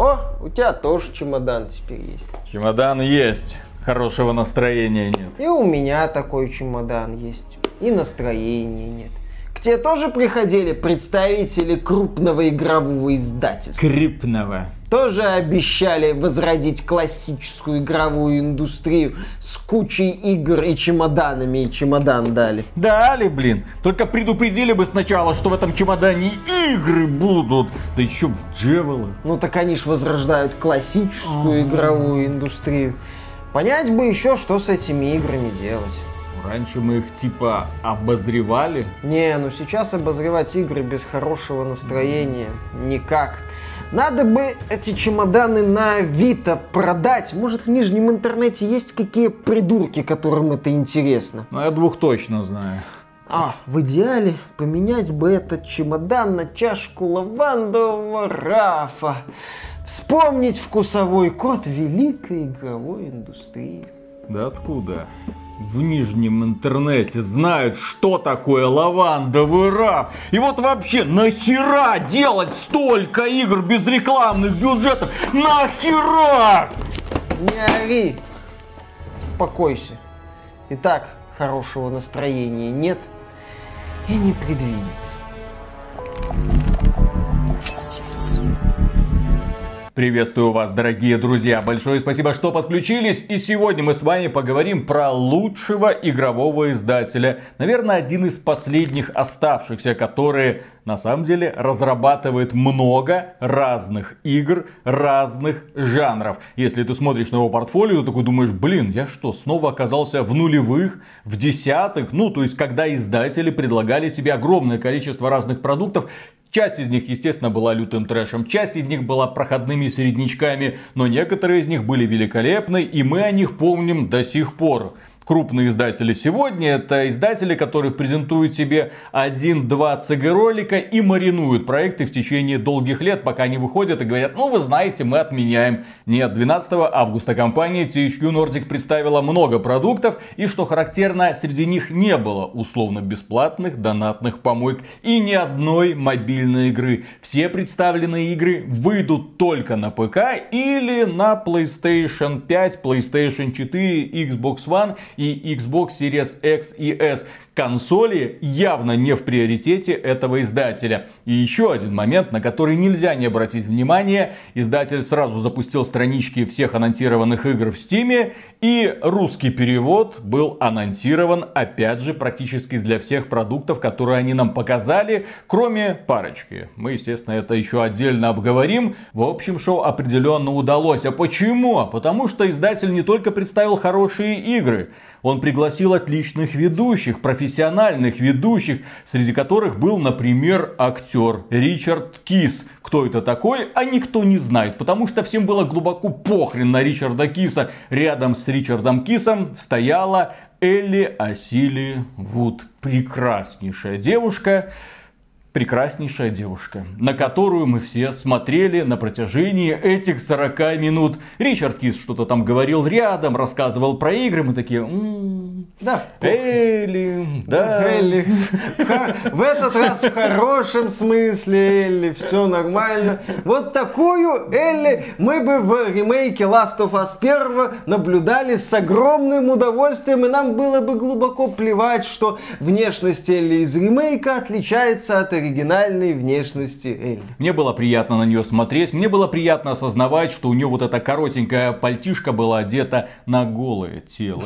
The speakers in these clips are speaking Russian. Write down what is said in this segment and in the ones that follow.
О, у тебя тоже чемодан теперь есть. Чемодан есть, хорошего настроения нет. И у меня такой чемодан есть. И настроения нет. К тебе тоже приходили представители крупного игрового издательства? Крипного. Тоже обещали возродить классическую игровую индустрию с кучей игр и чемоданами, и чемодан дали. Дали, блин. Только предупредили бы сначала, что в этом чемодане игры будут. Да еще в Джевела. Ну так они ж возрождают классическую игровую индустрию. Понять бы еще, что с этими играми делать. Раньше мы их типа обозревали. Не, ну сейчас обозревать игры без хорошего настроения никак. Надо бы эти чемоданы на Авито продать. Может, в нижнем интернете есть какие придурки, которым это интересно? Ну, я двух точно знаю. А, в идеале поменять бы этот чемодан на чашку лавандового рафа. Вспомнить вкусовой код великой игровой индустрии. Да откуда? В нижнем интернете знают, что такое лавандовый раф. И вот вообще, нахера делать столько игр без рекламных бюджетов? Нахера? Не ори. Успокойся. И так хорошего настроения нет и не предвидится. Приветствую вас, дорогие друзья. Большое спасибо, что подключились. И сегодня мы с вами поговорим про лучшего игрового издателя. Наверное, один из последних оставшихся, который на самом деле разрабатывает много разных игр, разных жанров. Если ты смотришь на его портфолио, ты такой думаешь, блин, я что, снова оказался в нулевых, в десятых? Ну, то есть, когда издатели предлагали тебе огромное количество разных продуктов, Часть из них, естественно, была лютым трэшем, часть из них была проходными середнячками, но некоторые из них были великолепны, и мы о них помним до сих пор крупные издатели сегодня. Это издатели, которые презентуют себе один-два CG-ролика и маринуют проекты в течение долгих лет, пока они выходят и говорят, ну вы знаете, мы отменяем. Нет, 12 августа компания THQ Nordic представила много продуктов, и что характерно, среди них не было условно-бесплатных донатных помоек и ни одной мобильной игры. Все представленные игры выйдут только на ПК или на PlayStation 5, PlayStation 4, Xbox One и Xbox Series X и S консоли явно не в приоритете этого издателя. И еще один момент, на который нельзя не обратить внимание. Издатель сразу запустил странички всех анонсированных игр в Steam. И русский перевод был анонсирован, опять же, практически для всех продуктов, которые они нам показали, кроме парочки. Мы, естественно, это еще отдельно обговорим. В общем, шоу определенно удалось. А почему? Потому что издатель не только представил хорошие игры, он пригласил отличных ведущих, профессиональных ведущих, среди которых был, например, актер Ричард Кис. Кто это такой, а никто не знает, потому что всем было глубоко похрен на Ричарда Киса. Рядом с Ричардом Кисом стояла Элли Асили Вуд. Прекраснейшая девушка прекраснейшая девушка, на которую мы все смотрели на протяжении этих 40 минут. Ричард Кис что-то там говорил рядом, рассказывал про игры, мы такие... М-м, да, Элли, да. Элли. В этот раз в хорошем смысле Элли, все нормально. Вот такую Элли мы бы в ремейке Last of Us 1 наблюдали с огромным удовольствием, и нам было бы глубоко плевать, что внешность Элли из ремейка отличается от оригинальной внешности Элли. Мне было приятно на нее смотреть, мне было приятно осознавать, что у нее вот эта коротенькая пальтишка была одета на голое тело.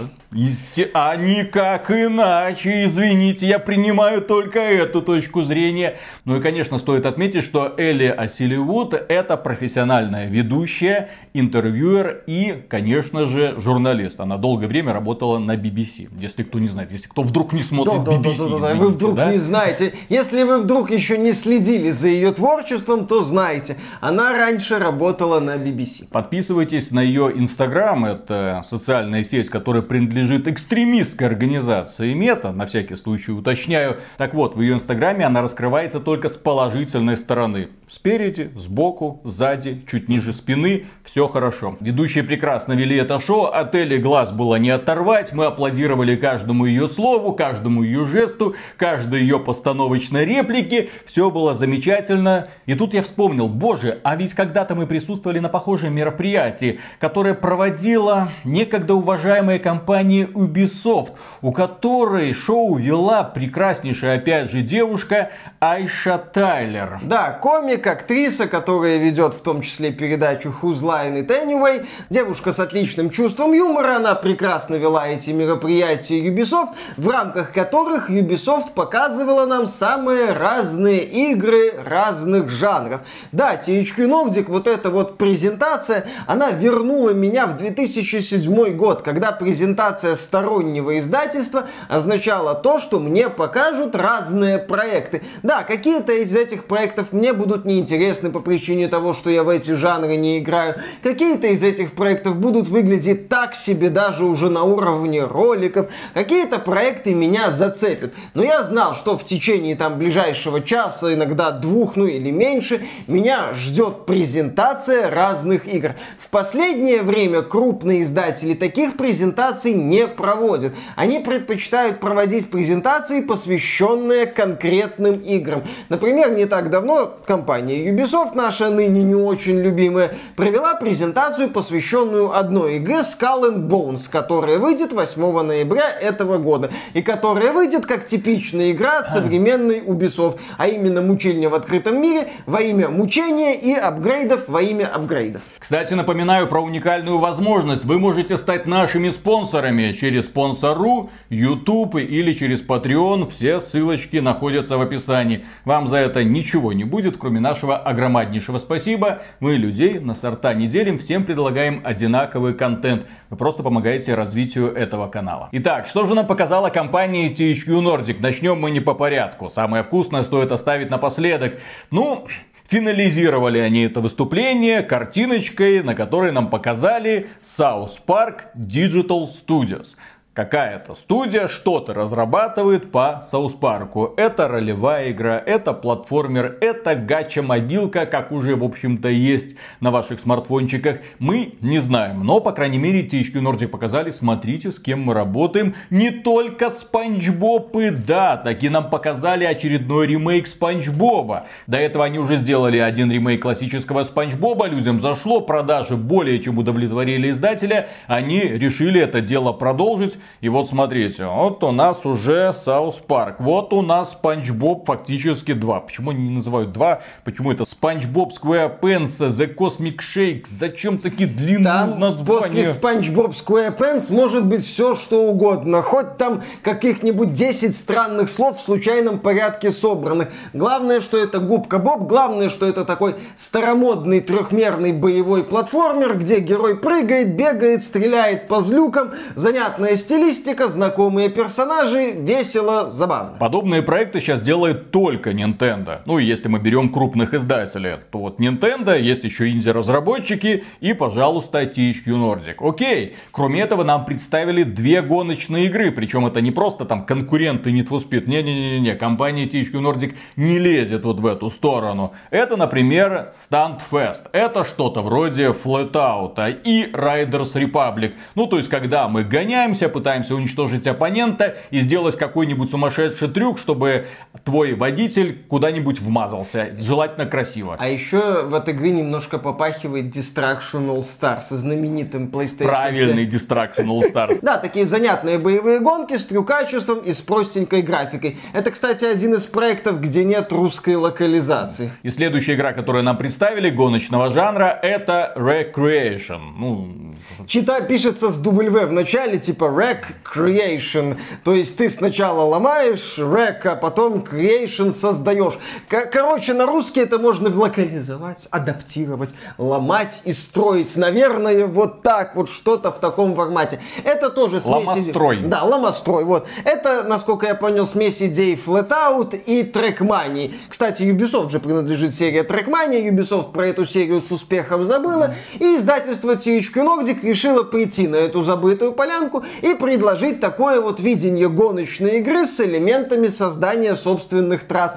А никак иначе, извините, я принимаю только эту точку зрения. Ну и, конечно, стоит отметить, что Элли Асиливуд это профессиональная ведущая, интервьюер и, конечно же, журналист. Она долгое время работала на BBC, если кто не знает, если кто вдруг не смотрит да, BBC. Да, да, да, да. Вы вдруг да? не знаете. Если вы вдруг еще не следили за ее творчеством, то знайте, она раньше работала на BBC. Подписывайтесь на ее Инстаграм, это социальная сеть, которая принадлежит экстремистской организации Мета, на всякий случай уточняю. Так вот, в ее Инстаграме она раскрывается только с положительной стороны. Спереди, сбоку, сзади, чуть ниже спины, все хорошо. Ведущие прекрасно вели это шоу, от Элли глаз было не оторвать, мы аплодировали каждому ее слову, каждому ее жесту, каждой ее постановочной реплике все было замечательно. И тут я вспомнил, боже, а ведь когда-то мы присутствовали на похожем мероприятии, которое проводила некогда уважаемая компания Ubisoft, у которой шоу вела прекраснейшая опять же девушка Айша Тайлер. Да, комик, актриса, которая ведет в том числе передачу Who's Line It Anyway. Девушка с отличным чувством юмора, она прекрасно вела эти мероприятия Ubisoft, в рамках которых Ubisoft показывала нам самые разные игры разных жанров. Да, THQ Nordic, вот эта вот презентация, она вернула меня в 2007 год, когда презентация стороннего издательства означала то, что мне покажут разные проекты. Да, какие-то из этих проектов мне будут неинтересны по причине того, что я в эти жанры не играю. Какие-то из этих проектов будут выглядеть так себе даже уже на уровне роликов. Какие-то проекты меня зацепят. Но я знал, что в течение там ближайшего часа, иногда двух, ну или меньше, меня ждет презентация разных игр. В последнее время крупные издатели таких презентаций не проводят. Они предпочитают проводить презентации, посвященные конкретным играм. Например, не так давно компания Ubisoft, наша ныне не очень любимая, провела презентацию, посвященную одной игре Skull and Bones, которая выйдет 8 ноября этого года. И которая выйдет как типичная игра от современной Ubisoft, а именно мучение в открытом мире во имя мучения и апгрейдов во имя апгрейдов. Кстати, напоминаю про уникальную возможность. Вы можете стать нашими спонсорами через спонсору, YouTube или через Patreon. Все ссылочки находятся в описании. Вам за это ничего не будет, кроме нашего огромнейшего спасибо. Мы людей на сорта не делим, всем предлагаем одинаковый контент. Вы просто помогаете развитию этого канала. Итак, что же нам показала компания THQ Nordic? Начнем мы не по порядку. Самое вкусное стоит оставить напоследок. Ну, Финализировали они это выступление картиночкой, на которой нам показали South Park Digital Studios какая-то студия что-то разрабатывает по South Park'у. Это ролевая игра, это платформер, это гача-мобилка, как уже, в общем-то, есть на ваших смартфончиках. Мы не знаем, но, по крайней мере, THQ Nordic показали, смотрите, с кем мы работаем. Не только Спанч Боб и да, таки нам показали очередной ремейк Спанч Боба. До этого они уже сделали один ремейк классического Спанч Боба, людям зашло, продажи более чем удовлетворили издателя, они решили это дело продолжить и вот смотрите, вот у нас уже South Park. Вот у нас Спанч Боб фактически два. Почему они не называют два? Почему это SpongeBob SquarePants, The Cosmic Shake? Зачем такие длинные там названия? После SpongeBob SquarePants может быть все что угодно. Хоть там каких-нибудь 10 странных слов в случайном порядке собранных. Главное, что это губка Боб. Главное, что это такой старомодный трехмерный боевой платформер, где герой прыгает, бегает, стреляет по злюкам. Занятная стиль стилистика, знакомые персонажи, весело, забавно. Подобные проекты сейчас делает только Nintendo. Ну и если мы берем крупных издателей, то вот Nintendo, есть еще инди-разработчики и, пожалуйста, THQ Nordic. Окей, кроме этого нам представили две гоночные игры, причем это не просто там конкуренты Need for Speed, не-не-не-не, компания THQ Nordic не лезет вот в эту сторону. Это, например, Stunt Fest. Это что-то вроде Flatout и Riders Republic. Ну, то есть, когда мы гоняемся, пытаемся уничтожить оппонента и сделать какой-нибудь сумасшедший трюк, чтобы твой водитель куда-нибудь вмазался. Желательно красиво. А еще в этой игре немножко попахивает Distraction All Stars со знаменитым PlayStation Правильный Distraction All Stars. Да, такие занятные боевые гонки с трюкачеством и с простенькой графикой. Это, кстати, один из проектов, где нет русской локализации. И следующая игра, которую нам представили, гоночного жанра, это Recreation. Ну, Чита пишется с W в начале, типа Rec Creation. То есть ты сначала ломаешь Rec, а потом Creation создаешь. Короче, на русский это можно локализовать, адаптировать, ломать и строить. Наверное, вот так, вот что-то в таком формате. Это тоже смесь... Ломострой. Да, ломострой, вот. Это, насколько я понял, смесь идей Flatout и Trackmania. Кстати, Ubisoft же принадлежит серии Trackmania. Ubisoft про эту серию с успехом забыла. И издательство THQ Nordic решило прийти на эту забытую полянку и предложить такое вот видение гоночной игры с элементами создания собственных трасс.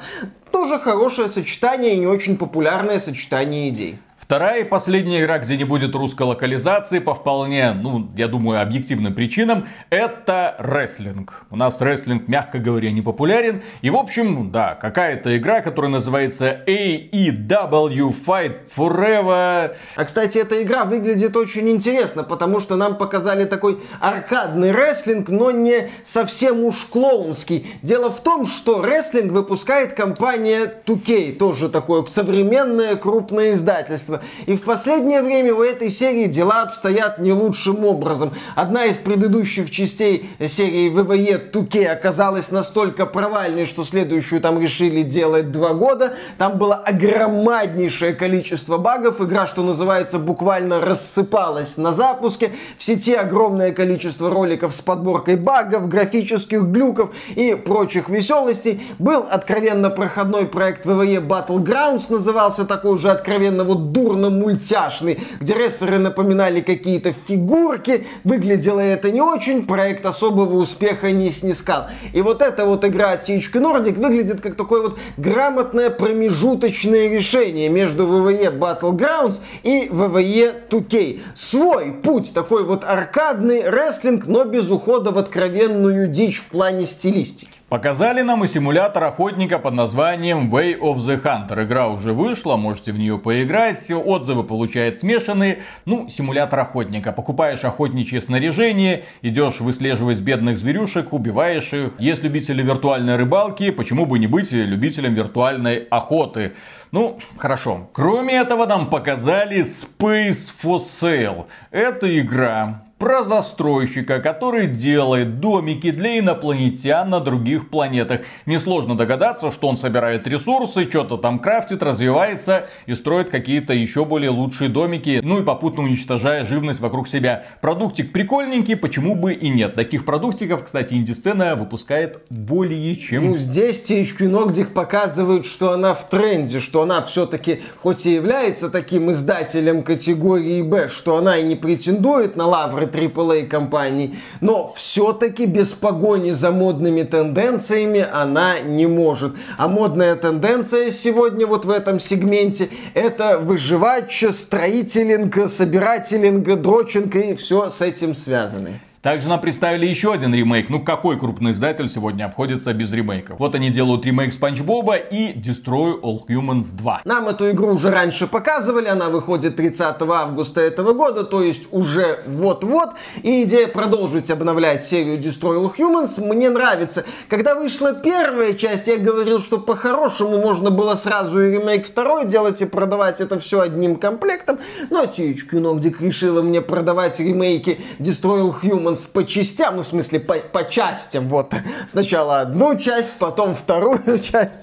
Тоже хорошее сочетание и не очень популярное сочетание идей. Вторая и последняя игра, где не будет русской локализации по вполне, ну, я думаю, объективным причинам, это рестлинг. У нас рестлинг, мягко говоря, не популярен. И, в общем, да, какая-то игра, которая называется AEW Fight Forever. А, кстати, эта игра выглядит очень интересно, потому что нам показали такой аркадный рестлинг, но не совсем уж клоунский. Дело в том, что рестлинг выпускает компания 2K, тоже такое современное крупное издательство. И в последнее время у этой серии дела обстоят не лучшим образом. Одна из предыдущих частей серии WWE 2K оказалась настолько провальной, что следующую там решили делать два года. Там было огромнейшее количество багов. Игра, что называется, буквально рассыпалась на запуске. В сети огромное количество роликов с подборкой багов, графических глюков и прочих веселостей. Был откровенно проходной проект WWE Battlegrounds, назывался такой уже откровенно вот дурно-мультяшный, где рестлеры напоминали какие-то фигурки. Выглядело это не очень, проект особого успеха не снискал. И вот эта вот игра THQ Nordic выглядит как такое вот грамотное промежуточное решение между WWE Battlegrounds и WWE 2K. Свой путь, такой вот аркадный рестлинг, но без ухода в откровенную дичь в плане стилистики. Показали нам и симулятор охотника под названием Way of the Hunter. Игра уже вышла, можете в нее поиграть. Отзывы получают смешанные. Ну, симулятор охотника. Покупаешь охотничье снаряжение, идешь выслеживать бедных зверюшек, убиваешь их. Есть любители виртуальной рыбалки, почему бы не быть любителем виртуальной охоты? Ну, хорошо. Кроме этого нам показали Space for Sale. Это игра, про застройщика, который делает домики для инопланетян на других планетах. Несложно догадаться, что он собирает ресурсы, что-то там крафтит, развивается и строит какие-то еще более лучшие домики, ну и попутно уничтожая живность вокруг себя. Продуктик прикольненький, почему бы и нет. Таких продуктиков, кстати, инди-сцена выпускает более чем... Ну, здесь THQ Nordic показывают, что она в тренде, что она все-таки, хоть и является таким издателем категории Б, что она и не претендует на лавры AAA компаний, но все-таки без погони за модными тенденциями она не может. А модная тенденция сегодня вот в этом сегменте это выживач, строителинг, собирателинг, дрочинг и все с этим связано. Также нам представили еще один ремейк. Ну какой крупный издатель сегодня обходится без ремейков? Вот они делают ремейк Спанч Боба и Destroy All Humans 2. Нам эту игру уже раньше показывали, она выходит 30 августа этого года, то есть уже вот-вот. И идея продолжить обновлять серию Destroy All Humans мне нравится. Когда вышла первая часть, я говорил, что по-хорошему можно было сразу и ремейк второй делать и продавать это все одним комплектом. Но THQ Nordic решила мне продавать ремейки Destroy All Humans Humans по частям, ну, в смысле, по, по частям, вот. Сначала одну часть, потом вторую часть,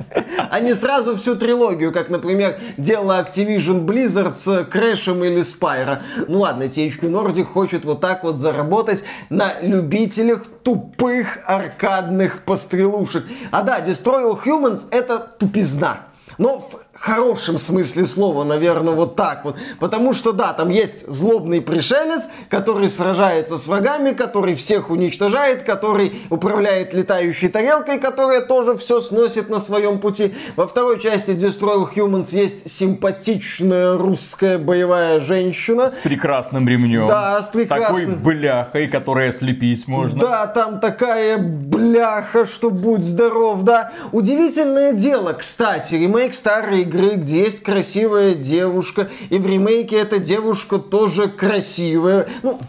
а не сразу всю трилогию, как, например, делала Activision Blizzard с Крэшем или Спайро. Ну ладно, THQ Nordic хочет вот так вот заработать на любителях тупых аркадных пострелушек. А да, Destroy All Humans это тупизна. Но хорошем смысле слова, наверное, вот так вот. Потому что, да, там есть злобный пришелец, который сражается с врагами, который всех уничтожает, который управляет летающей тарелкой, которая тоже все сносит на своем пути. Во второй части Destroy Humans есть симпатичная русская боевая женщина. С прекрасным ремнем. Да, с прекрасным. С такой бляхой, которая слепить можно. Да, там такая бляха, что будь здоров, да. Удивительное дело, кстати, ремейк старой игры, где есть красивая девушка, и в ремейке эта девушка тоже красивая, ну,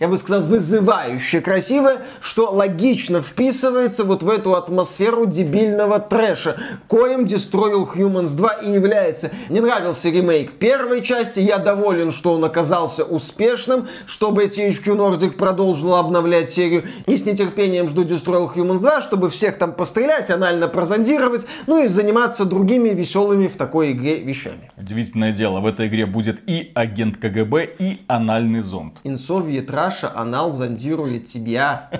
я бы сказал, вызывающая красивая, что логично вписывается вот в эту атмосферу дебильного трэша, коим Destroy All Humans 2 и является. Мне нравился ремейк первой части, я доволен, что он оказался успешным, чтобы THQ Nordic продолжила обновлять серию, и с нетерпением жду Destroy All Humans 2, чтобы всех там пострелять, анально прозондировать, ну и заниматься другими веселыми в такой игре вещами. Удивительное дело, в этой игре будет и агент КГБ, и анальный зонд. Инсовьет Раша анал зондирует тебя.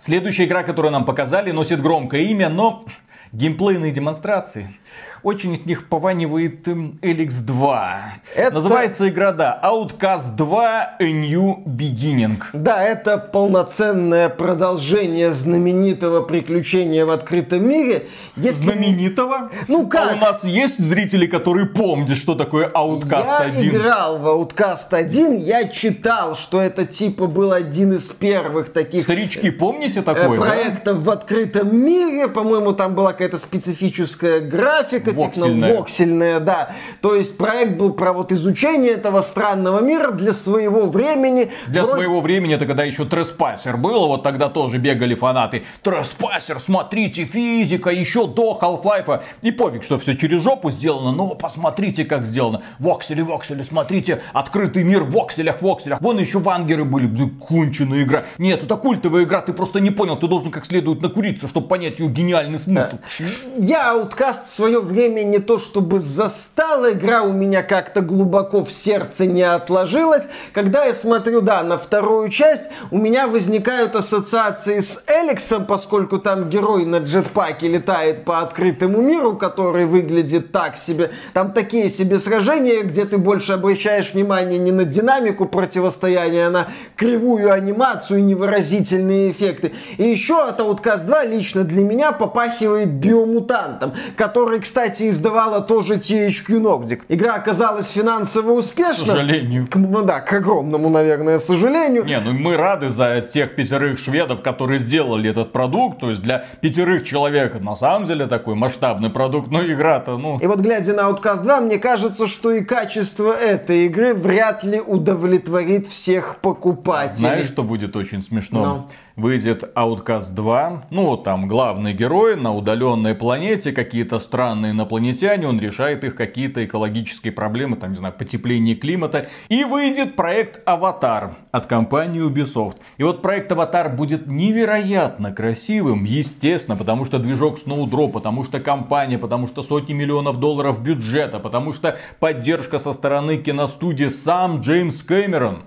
Следующая игра, которую нам показали, носит громкое имя, но геймплейные демонстрации очень от них пованивает Эликс 2. Это... Называется игра, да, Outcast 2 A New Beginning. Да, это полноценное продолжение знаменитого приключения в открытом мире. Если... Знаменитого? Ну как? А у нас есть зрители, которые помнят, что такое Outcast я 1? Я играл в Outcast 1, я читал, что это типа был один из первых таких... Старички, помните такое? Проектов да? в открытом мире. По-моему, там была какая-то специфическая графика воксельная. воксельная, да. То есть проект был про вот изучение этого странного мира для своего времени. Для Вроде... своего времени это когда еще Треспассер был, вот тогда тоже бегали фанаты. Треспассер, смотрите, физика, еще до Half-Life. И пофиг, что все через жопу сделано, но посмотрите, как сделано. Воксели, воксели, смотрите, открытый мир в вокселях, вокселях. Вон еще вангеры были, да, конченая игра. Нет, это культовая игра, ты просто не понял, ты должен как следует накуриться, чтобы понять ее гениальный смысл. Я ауткаст в свое время время не то чтобы застала, игра у меня как-то глубоко в сердце не отложилась. Когда я смотрю, да, на вторую часть, у меня возникают ассоциации с Эликсом, поскольку там герой на джетпаке летает по открытому миру, который выглядит так себе. Там такие себе сражения, где ты больше обращаешь внимание не на динамику противостояния, а на кривую анимацию, невыразительные эффекты. И еще от Outcast 2 лично для меня попахивает биомутантом, который, кстати, кстати, издавала тоже THQ Nordic. Игра оказалась финансово успешна. К сожалению. К, ну да, к огромному, наверное, сожалению. Не, ну мы рады за тех пятерых шведов, которые сделали этот продукт. То есть для пятерых человек на самом деле такой масштабный продукт, но игра-то, ну... И вот глядя на Outcast 2, мне кажется, что и качество этой игры вряд ли удовлетворит всех покупателей. Знаешь, что будет очень смешно? Но. Выйдет Outcast 2. Ну, там главный герой на удаленной планете, какие-то странные инопланетяне, он решает их какие-то экологические проблемы, там, не знаю, потепление климата. И выйдет проект Аватар от компании Ubisoft. И вот проект Аватар будет невероятно красивым, естественно, потому что движок Snowdrop, потому что компания, потому что сотни миллионов долларов бюджета, потому что поддержка со стороны киностудии сам Джеймс Кэмерон.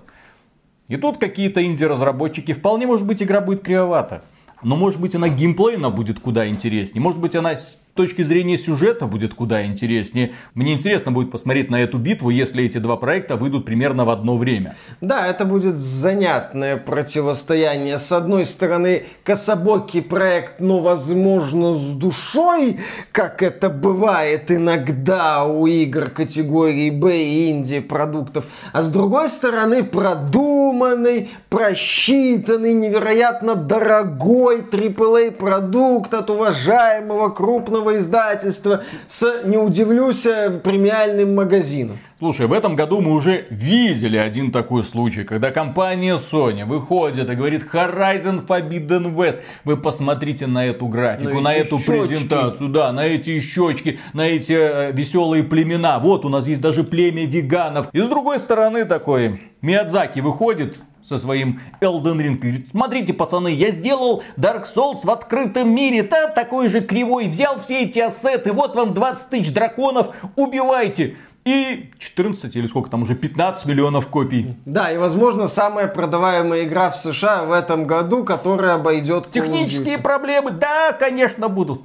И тут какие-то инди-разработчики, вполне может быть игра будет кривовата. Но может быть она геймплейно будет куда интереснее. Может быть она точки зрения сюжета будет куда интереснее. Мне интересно будет посмотреть на эту битву, если эти два проекта выйдут примерно в одно время. Да, это будет занятное противостояние. С одной стороны, кособокий проект, но возможно с душой, как это бывает иногда у игр категории Б и инди продуктов. А с другой стороны, продуманный, просчитанный, невероятно дорогой AAA продукт от уважаемого крупного крупного издательства с, не удивлюсь, э, премиальным магазином. Слушай, в этом году мы уже видели один такой случай, когда компания Sony выходит и говорит Horizon Forbidden West. Вы посмотрите на эту графику, на, на эту щечки. презентацию, да, на эти щечки, на эти э, веселые племена. Вот у нас есть даже племя веганов. И с другой стороны такой Миядзаки выходит, со своим Elden Ring. Говорит, смотрите, пацаны, я сделал Dark Souls в открытом мире, да, такой же кривой, взял все эти ассеты, вот вам 20 тысяч драконов, убивайте. И 14 или сколько там уже 15 миллионов копий. Да, и возможно самая продаваемая игра в США в этом году, которая обойдет Технические проблемы, да, конечно, будут.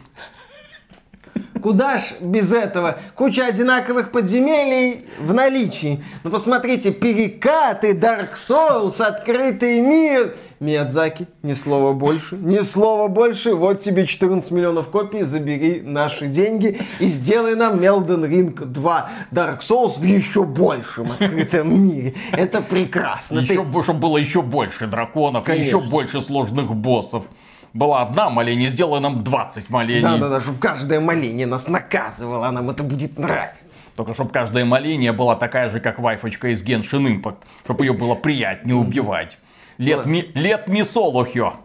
Куда ж без этого? Куча одинаковых подземелий в наличии. Ну посмотрите, перекаты, Dark Souls, открытый мир. Миядзаки, ни слова больше, ни слова больше. Вот тебе 14 миллионов копий, забери наши деньги и сделай нам Elden Ring 2 Dark Souls в еще большем открытом мире. Это прекрасно. Еще, Ты... Чтобы было еще больше драконов, Конечно. еще больше сложных боссов была одна моление, сделай нам 20 молений. Да-да-да, чтобы каждое моление нас наказывало, а нам это будет нравиться. Только чтобы каждое моление была такая же, как вайфочка из Genshin Impact. Чтобы ее было приятнее убивать. Лет ми, лет ми солохё.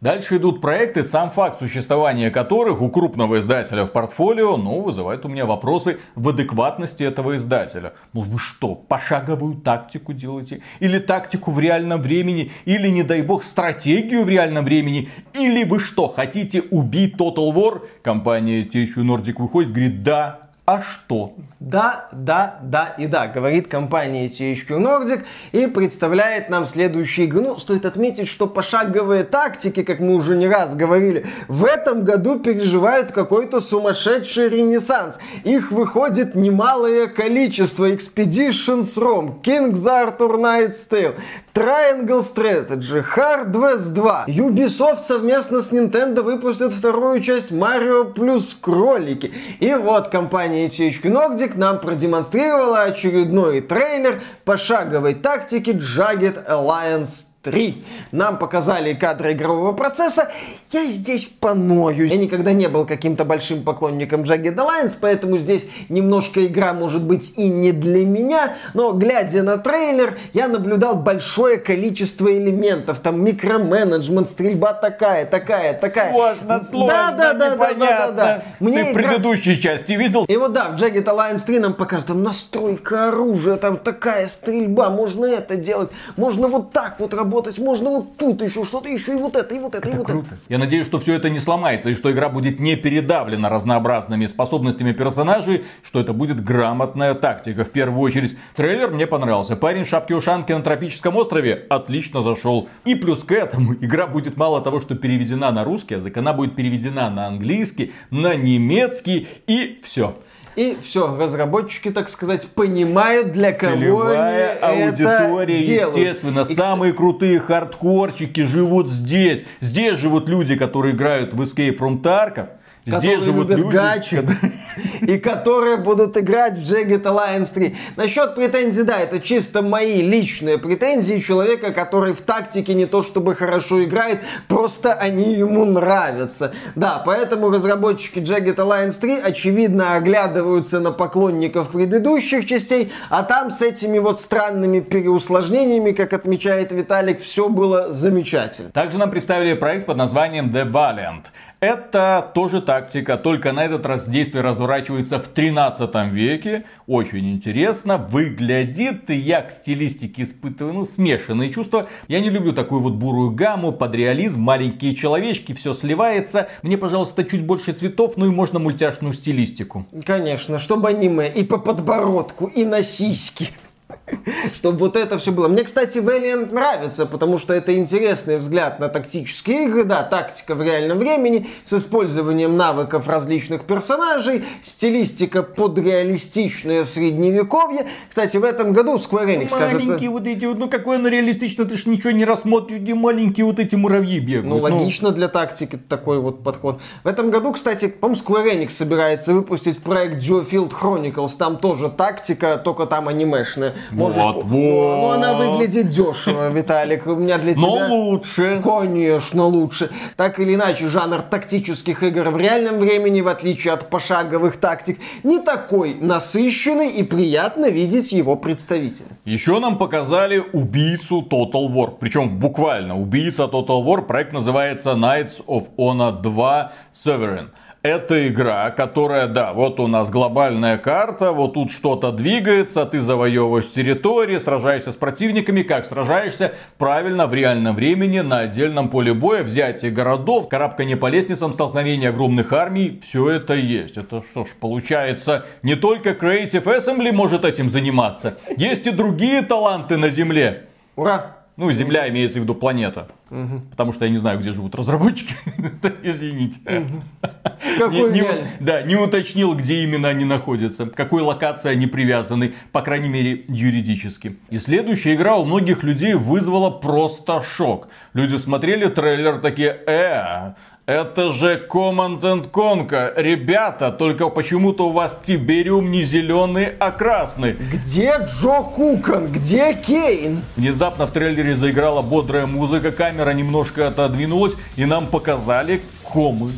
Дальше идут проекты, сам факт существования которых у крупного издателя в портфолио, ну, вызывает у меня вопросы в адекватности этого издателя. Ну, вы что, пошаговую тактику делаете? Или тактику в реальном времени? Или, не дай бог, стратегию в реальном времени? Или вы что, хотите убить Total War? Компания THQ Nordic выходит, говорит, да, а что? Да, да, да и да, говорит компания THQ Nordic и представляет нам следующую игру. Ну, стоит отметить, что пошаговые тактики, как мы уже не раз говорили, в этом году переживают какой-то сумасшедший ренессанс. Их выходит немалое количество. Expeditions ROM, King's Arthur Knight's Tale, Triangle Strategy, Hard West 2. Ubisoft совместно с Nintendo выпустит вторую часть Mario плюс кролики. И вот компания компания THQ Nordic нам продемонстрировала очередной трейлер пошаговой тактики Jagged Alliance 3. Нам показали кадры игрового процесса. Я здесь поною. Я никогда не был каким-то большим поклонником Jagged Alliance, поэтому здесь немножко игра может быть и не для меня, но глядя на трейлер, я наблюдал большое количество элементов. Там микроменеджмент, стрельба такая, такая, такая. Сложно, сложно, да, да, да. Да, да, да, Мне Ты игра... предыдущей части видел? И вот да, в Jagged Alliance 3 нам показывают там настройка оружия, там такая стрельба, можно это делать, можно вот так вот работать работать, можно вот тут еще что-то, еще и вот это, и вот это, это и вот круто. это. Я надеюсь, что все это не сломается, и что игра будет не передавлена разнообразными способностями персонажей, что это будет грамотная тактика. В первую очередь, трейлер мне понравился. Парень в шапке-ушанке на тропическом острове отлично зашел. И плюс к этому, игра будет мало того, что переведена на русский язык, она будет переведена на английский, на немецкий и все. И все, разработчики, так сказать, понимают, для кого Целевая они аудитория, это делают. естественно. И, Самые крутые хардкорчики живут здесь. Здесь живут люди, которые играют в Escape from Tarkov. Здесь живут люди, гачи, и которые будут играть в Jagged Alliance 3. Насчет претензий, да, это чисто мои личные претензии человека, который в тактике не то чтобы хорошо играет, просто они ему нравятся. Да, поэтому разработчики Jagged Alliance 3 очевидно оглядываются на поклонников предыдущих частей, а там с этими вот странными переусложнениями, как отмечает Виталик, все было замечательно. Также нам представили проект под названием The Valiant. Это тоже тактика, только на этот раз действие разворачивается в 13 веке. Очень интересно, выглядит. Я к стилистике испытываю ну, смешанные чувства. Я не люблю такую вот бурую гамму, под реализм, маленькие человечки, все сливается. Мне, пожалуйста, чуть больше цветов, ну и можно мультяшную стилистику. Конечно, чтобы аниме и по подбородку, и на сиськи. Чтобы вот это все было. Мне, кстати, Valiant нравится, потому что это интересный взгляд на тактические игры. Да, тактика в реальном времени с использованием навыков различных персонажей, стилистика под реалистичное средневековье. Кстати, в этом году Square Enix, маленькие кажется... Маленькие вот эти вот, ну какое оно реалистично, ты ж ничего не рассмотришь, где маленькие вот эти муравьи бегают. Ну, ну. логично ну... для тактики такой вот подход. В этом году, кстати, по-моему, Square Enix собирается выпустить проект Geofield Chronicles. Там тоже тактика, только там анимешная. Можешь... Вот, вот. Но, но она выглядит дешево, Виталик. У меня для тебя... Но лучше. Конечно, лучше. Так или иначе, жанр тактических игр в реальном времени, в отличие от пошаговых тактик, не такой насыщенный и приятно видеть его представителя. Еще нам показали убийцу Total War. Причем буквально убийца Total War. Проект называется Knights of Honor 2 Sovereign это игра, которая, да, вот у нас глобальная карта, вот тут что-то двигается, ты завоевываешь территории, сражаешься с противниками, как сражаешься правильно в реальном времени на отдельном поле боя, взятие городов, карабкание по лестницам, столкновение огромных армий, все это есть. Это что ж, получается, не только Creative Assembly может этим заниматься, есть и другие таланты на земле. Ура! Ну, Земля имеется в виду планета. Угу. Потому что я не знаю, где живут разработчики. Извините. Какой не, не, Да, не уточнил, где именно они находятся. К какой локации они привязаны. По крайней мере, юридически. И следующая игра у многих людей вызвала просто шок. Люди смотрели трейлер такие, э, это же Command Conquer. Ребята, только почему-то у вас Тибериум не зеленый, а красный. Где Джо Кукан? Где Кейн? Внезапно в трейлере заиграла бодрая музыка, камера немножко отодвинулась, и нам показали Command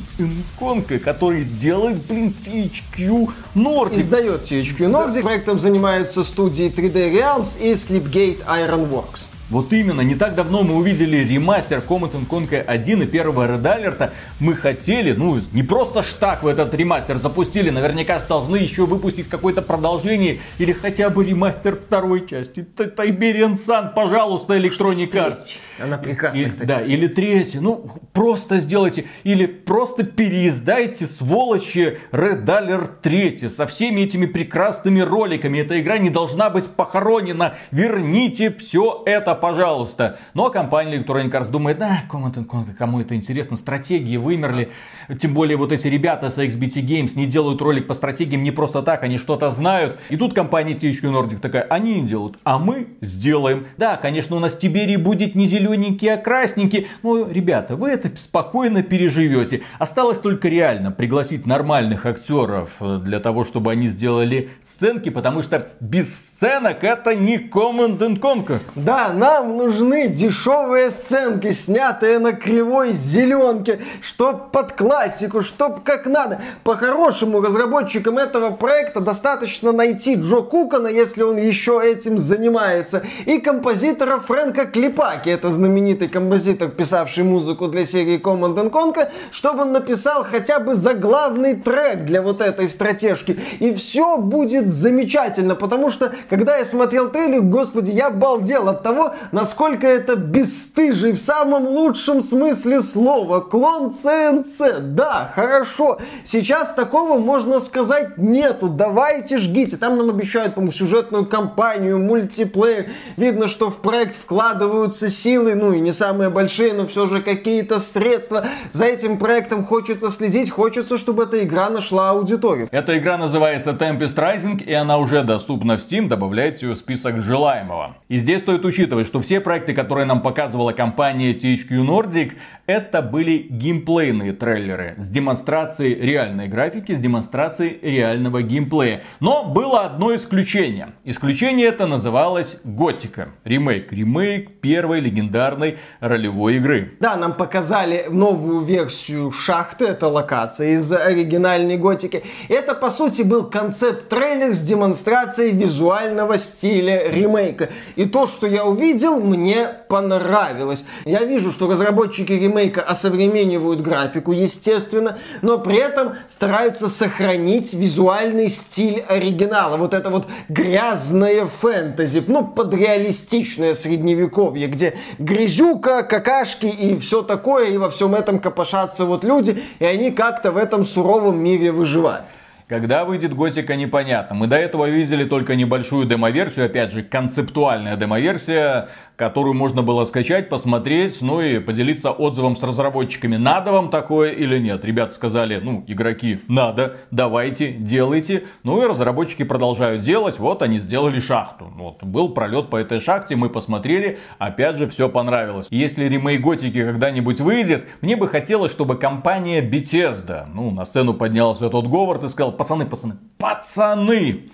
Conquer, который делает, блин, THQ Nordic. Издает THQ Nordic. Да. Проектом занимаются студии 3D Realms и Sleepgate Ironworks. Вот именно, не так давно мы увидели ремастер Command Conquer 1 и первого Red Alert. Мы хотели, ну, не просто штак в этот ремастер запустили, наверняка должны еще выпустить какое-то продолжение или хотя бы ремастер второй части. Tiberian Sun, пожалуйста, Electronic Arts. Она прекрасная, И- кстати. Да, или третий. Ну, просто сделайте. Или просто переиздайте, сволочи, Red Alert 3 со всеми этими прекрасными роликами. Эта игра не должна быть похоронена. Верните все это, пожалуйста. Но компания Electronic Arts думает, да, Command Conquer, кому это интересно, стратегии вымерли. Тем более вот эти ребята с XBT Games не делают ролик по стратегиям не просто так, они что-то знают. И тут компания THQ Nordic такая, они не делают, а мы сделаем. Да, конечно, у нас Тиберий будет не зелененький, а красненький. Но, ребята, вы это спокойно переживете. Осталось только реально пригласить нормальных актеров э, для того, чтобы они сделали сценки, потому что без сценок это не Command Conquer. Да, нам нужны дешевые сценки, снятые на кривой зеленке, чтоб под классику, чтоб как надо. По-хорошему, разработчикам этого проекта достаточно найти Джо Кукана, если он еще этим занимается, и композитора Фрэнка Клипаки, это знаменитый композитор, писавший музыку для серии Command Conquer, чтобы он написал хотя бы заглавный трек для вот этой стратежки. И все будет замечательно, потому что, когда я смотрел трейлер, господи, я балдел от того, насколько это бесстыжий в самом лучшем смысле слова. Клон ЦНЦ. Да, хорошо. Сейчас такого, можно сказать, нету. Давайте жгите. Там нам обещают, по-моему, сюжетную кампанию, мультиплеер. Видно, что в проект вкладываются силы, ну и не самые большие, но все же какие-то средства. За этим проектом хочется следить, хочется, чтобы эта игра нашла аудиторию. Эта игра называется Tempest Rising, и она уже доступна в Steam, добавляйте ее в список желаемого. И здесь стоит учитывать, что все проекты, которые нам показывала компания THQ Nordic, это были геймплейные трейлеры с демонстрацией реальной графики, с демонстрацией реального геймплея. Но было одно исключение. Исключение это называлось Готика. Ремейк. Ремейк первой легендарной ролевой игры. Да, нам показали новую версию шахты, это локация из оригинальной готики. Это, по сути, был концепт-трейлер с демонстрацией визуального стиля ремейка. И то, что я увидел, мне понравилось. Я вижу, что разработчики ремейка осовременивают графику, естественно, но при этом стараются сохранить визуальный стиль оригинала. Вот это вот грязное фэнтези, ну, подреалистичное средневековье, где грязюка, какашки и все такое, и во всем этом копошатся вот люди, и они как-то в этом суровом мире выживают. Когда выйдет Готика, непонятно. Мы до этого видели только небольшую демоверсию, опять же, концептуальная демоверсия, которую можно было скачать, посмотреть, ну и поделиться отзывом с разработчиками. Надо вам такое или нет? Ребята сказали, ну, игроки, надо, давайте, делайте. Ну и разработчики продолжают делать. Вот они сделали шахту. Вот, был пролет по этой шахте, мы посмотрели, опять же, все понравилось. Если ремейк Готики когда-нибудь выйдет, мне бы хотелось, чтобы компания Bethesda, ну, на сцену поднялся тот Говард и сказал, пацаны, пацаны, пацаны,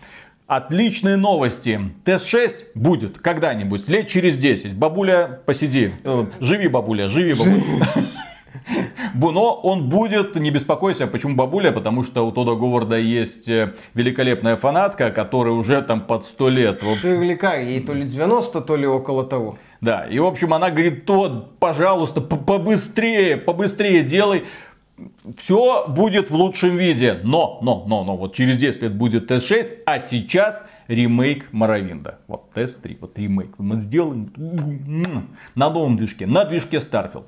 Отличные новости. Тест-6 будет когда-нибудь, лет через 10. Бабуля, посиди. Э, Живи, бабуля, живи, бабуля. Но он будет, не беспокойся, почему бабуля, потому что у Тода Говарда есть э, великолепная фанатка, которая уже там под 100 лет. В общем, Ширли ей то ли 90, то ли около того. да, и в общем она говорит, Тод, пожалуйста, побыстрее, побыстрее делай. Все будет в лучшем виде. Но, но, но, но, вот через 10 лет будет тест-6, а сейчас ремейк Моровинда. Вот тест 3, вот ремейк. Мы сделаем на новом движке, на движке Starfield.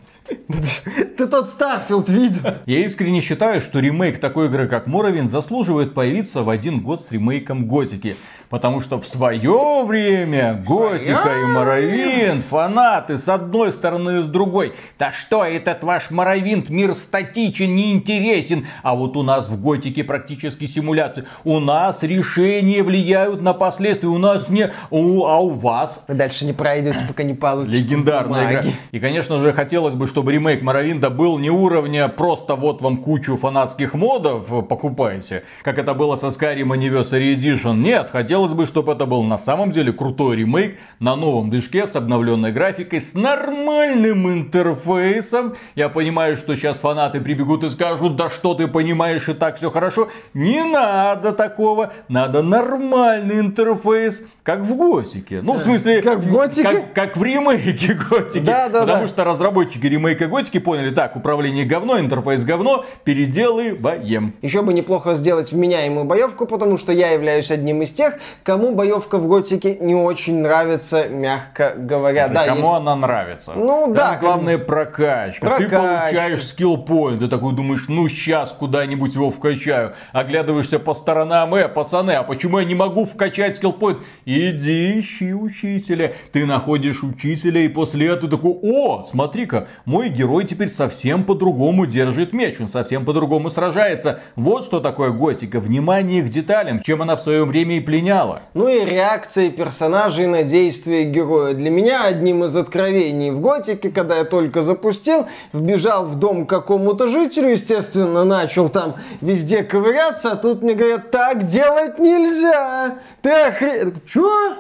Ты тот Starfield видел? Я искренне считаю, что ремейк такой игры, как Морровинд, заслуживает появиться в один год с ремейком Готики. Потому что в свое время Готика и Морровинд, фанаты с одной стороны и с другой. Да что, этот ваш Морровинд, мир статичен, неинтересен. А вот у нас в Готике практически симуляции. У нас решения влияют на последствия. У нас не... У- а у вас Вы дальше не пройдете, пока не получите Легендарная игра. бумаги. И, конечно же, хотелось бы, чтобы ремейк Моровинда был не уровня просто вот вам кучу фанатских модов покупайте, как это было со Skyrim Anniversary Edition. Нет, хотелось бы, чтобы это был на самом деле крутой ремейк на новом движке с обновленной графикой, с нормальным интерфейсом. Я понимаю, что сейчас фанаты прибегут и скажут, да что ты понимаешь, и так все хорошо. Не надо такого. Надо нормальный интерфейс, как в Готике. Ну, в смысле, Как в Готике? Как, как в ремейке Готики. Да, да, Потому да. что разработчики ремейка Готики поняли, так, управление говно, интерфейс говно, переделываем. Еще бы неплохо сделать вменяемую боевку, потому что я являюсь одним из тех, кому боевка в Готике не очень нравится, мягко говоря. Да, Кому есть- она нравится? Ну, Там да, как- главное прокачка. Ты Прокачка. получаешь скилл-поинт. Ты такой думаешь, ну сейчас куда-нибудь его вкачаю. Оглядываешься по сторонам, э, пацаны, а почему я не могу вкачать скилл-поинт? Иди ищи учителя. Ты находишь учителя и после этого такой, о, смотри-ка, мой герой теперь совсем по-другому держит меч. Он совсем по-другому сражается. Вот что такое готика. Внимание к деталям, чем она в свое время и пленяла. Ну и реакции персонажей на действия героя. Для меня одним из откровений в Готике, когда я только запустил, вбежал в дом какому-то жителю, естественно, начал там везде ковыряться, а тут мне говорят, так делать нельзя. Ты охрен... Чё?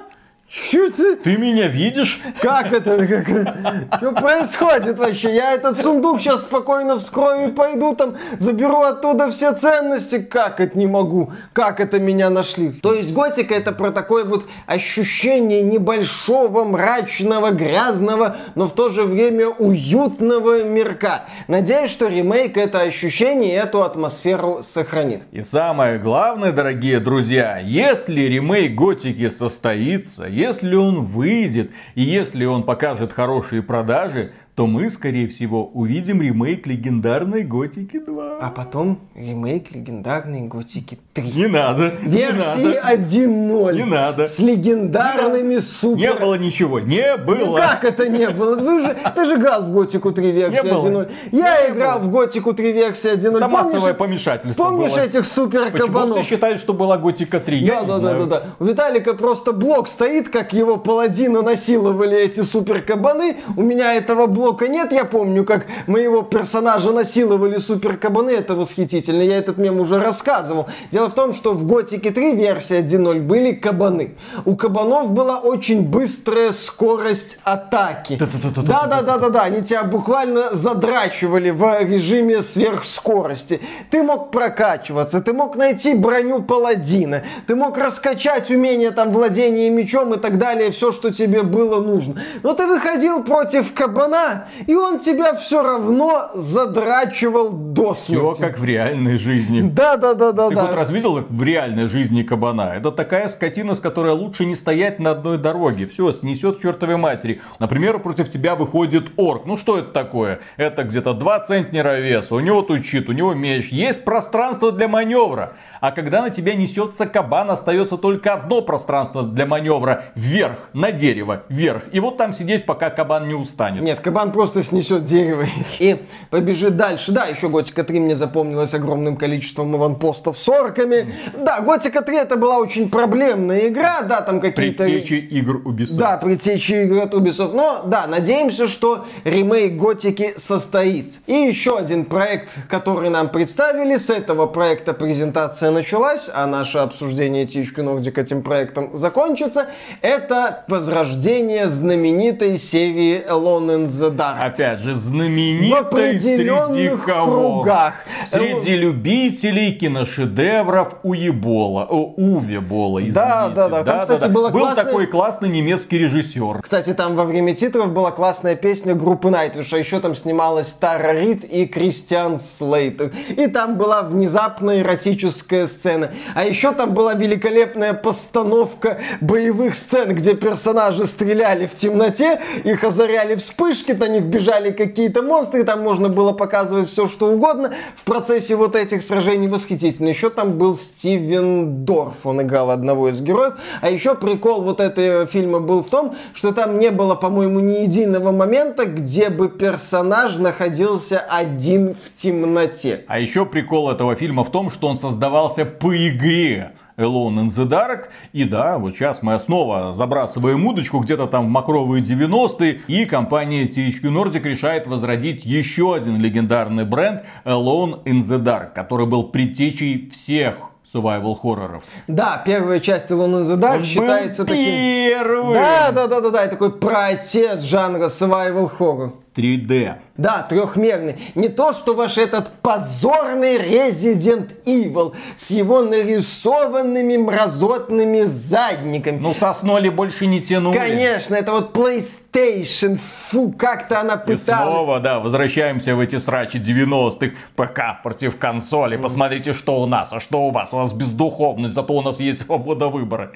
Чё ты? Ты меня видишь? Как это? Что происходит вообще? Я этот сундук сейчас спокойно вскрою и пойду там, заберу оттуда все ценности. Как это не могу? Как это меня нашли? То есть готика это про такое вот ощущение небольшого, мрачного, грязного, но в то же время уютного мирка. Надеюсь, что ремейк это ощущение и эту атмосферу сохранит. И самое главное, дорогие друзья, если ремейк Готики состоится, если он выйдет, и если он покажет хорошие продажи, то мы, скорее всего, увидим ремейк легендарной Готики 2. А потом ремейк легендарной Готики 3. Не надо, не Версии надо. 1.0. Не надо. С легендарными супер... Не было ничего, не Ну было. как это не было? Вы же, ты же играл в Готику 3 версии Не было. 1.0. Я Не играл в Готику 3 версии 1.0. Это массовое Помнишь, помешательство помнишь было. этих супер Почему все кабанов? считают, что была Готика 3? Я Да, не да, да, да, да. У Виталика просто блок стоит, как его паладина насиловали эти супер кабаны. У меня этого блока нет. Я помню, как моего персонажа насиловали супер кабаны. Это восхитительно. Я этот мем уже рассказывал. Дело в том, что в Готике 3 версии 1.0 были кабаны. У кабанов была очень быстрая скорость атаки. Да, да, да, да, да. Они тебя буквально задрачивали в режиме сверхскорости. Ты мог прокачиваться, ты мог найти броню паладина, ты мог раскачать умение там владения мечом и так далее, все, что тебе было нужно. Но ты выходил против кабана, и он тебя все равно задрачивал до Все смерти. как в реальной жизни. Да, да, да, да, Ты да. хоть раз видел в реальной жизни кабана? Это такая скотина, с которой лучше не стоять на одной дороге. Все, снесет чертовой матери. Например, против тебя выходит орк. Ну что это такое? Это где-то 2 центнера веса. У него тут щит, у него меч. Есть пространство для маневра. А когда на тебя несется кабан, остается только одно пространство для маневра. Вверх, на дерево, вверх. И вот там сидеть, пока кабан не устанет. Нет, кабан просто снесет дерево и побежит дальше. Да, еще Готика 3 мне запомнилась огромным количеством аванпостов с орками. Да, Готика 3 это была очень проблемная игра, да, там какие-то... Предтечи игр Ubisoft. Да, предтечи игры от Ubisoft. Но, да, надеемся, что ремейк Готики состоится. И еще один проект, который нам представили. С этого проекта презентация началась, а наше обсуждение THQ Nordic этим проектом закончится. Это возрождение знаменитой серии Alone in the Dark. Опять же, В знаменитой среди определенных кого? кругах. Среди любителей киношедевров Уебола. О, Увебола, извините. Да, да, да. Там, кстати, было Был классное- такой классный немецкий режиссер. Кстати, там во время титров была классная песня группы Nightwish, а еще там снималась Тара Рид и Кристиан Слейтер. И там была внезапная эротическая сцена. А еще там была великолепная постановка боевых сцен, где персонажи стреляли в темноте, их озаряли вспышки, на них бежали какие-то монстры, там можно было показывать все, что угодно. В процессе вот этих сражений восхитительно. Еще там был Стивен Дорф, он играл одного из героев. А еще прикол вот этого фильма был в том, что там не было, по-моему, ни единого момента, где бы персонаж находился один в темноте. А еще прикол этого фильма в том, что он создавался по игре. Alone in the Dark. И да, вот сейчас мы снова забрасываем удочку где-то там в махровые 90-е. И компания THQ Nordic решает возродить еще один легендарный бренд Alone in the Dark, который был предтечей всех survival хорроров. Да, первая часть Alone in the Dark считается Был таким... первым. Да, да, да, да, да, такой праотец жанра survival horror. 3D. Да, трехмерный. Не то, что ваш этот позорный Resident Evil с его нарисованными мразотными задниками. Ну, сосноли больше не тянули. Конечно, это вот PlayStation. Фу, как-то она пыталась. И снова, да, возвращаемся в эти срачи 90-х. ПК против консоли. Посмотрите, что у нас, а что у вас. У нас бездуховность, зато у нас есть свобода выбора.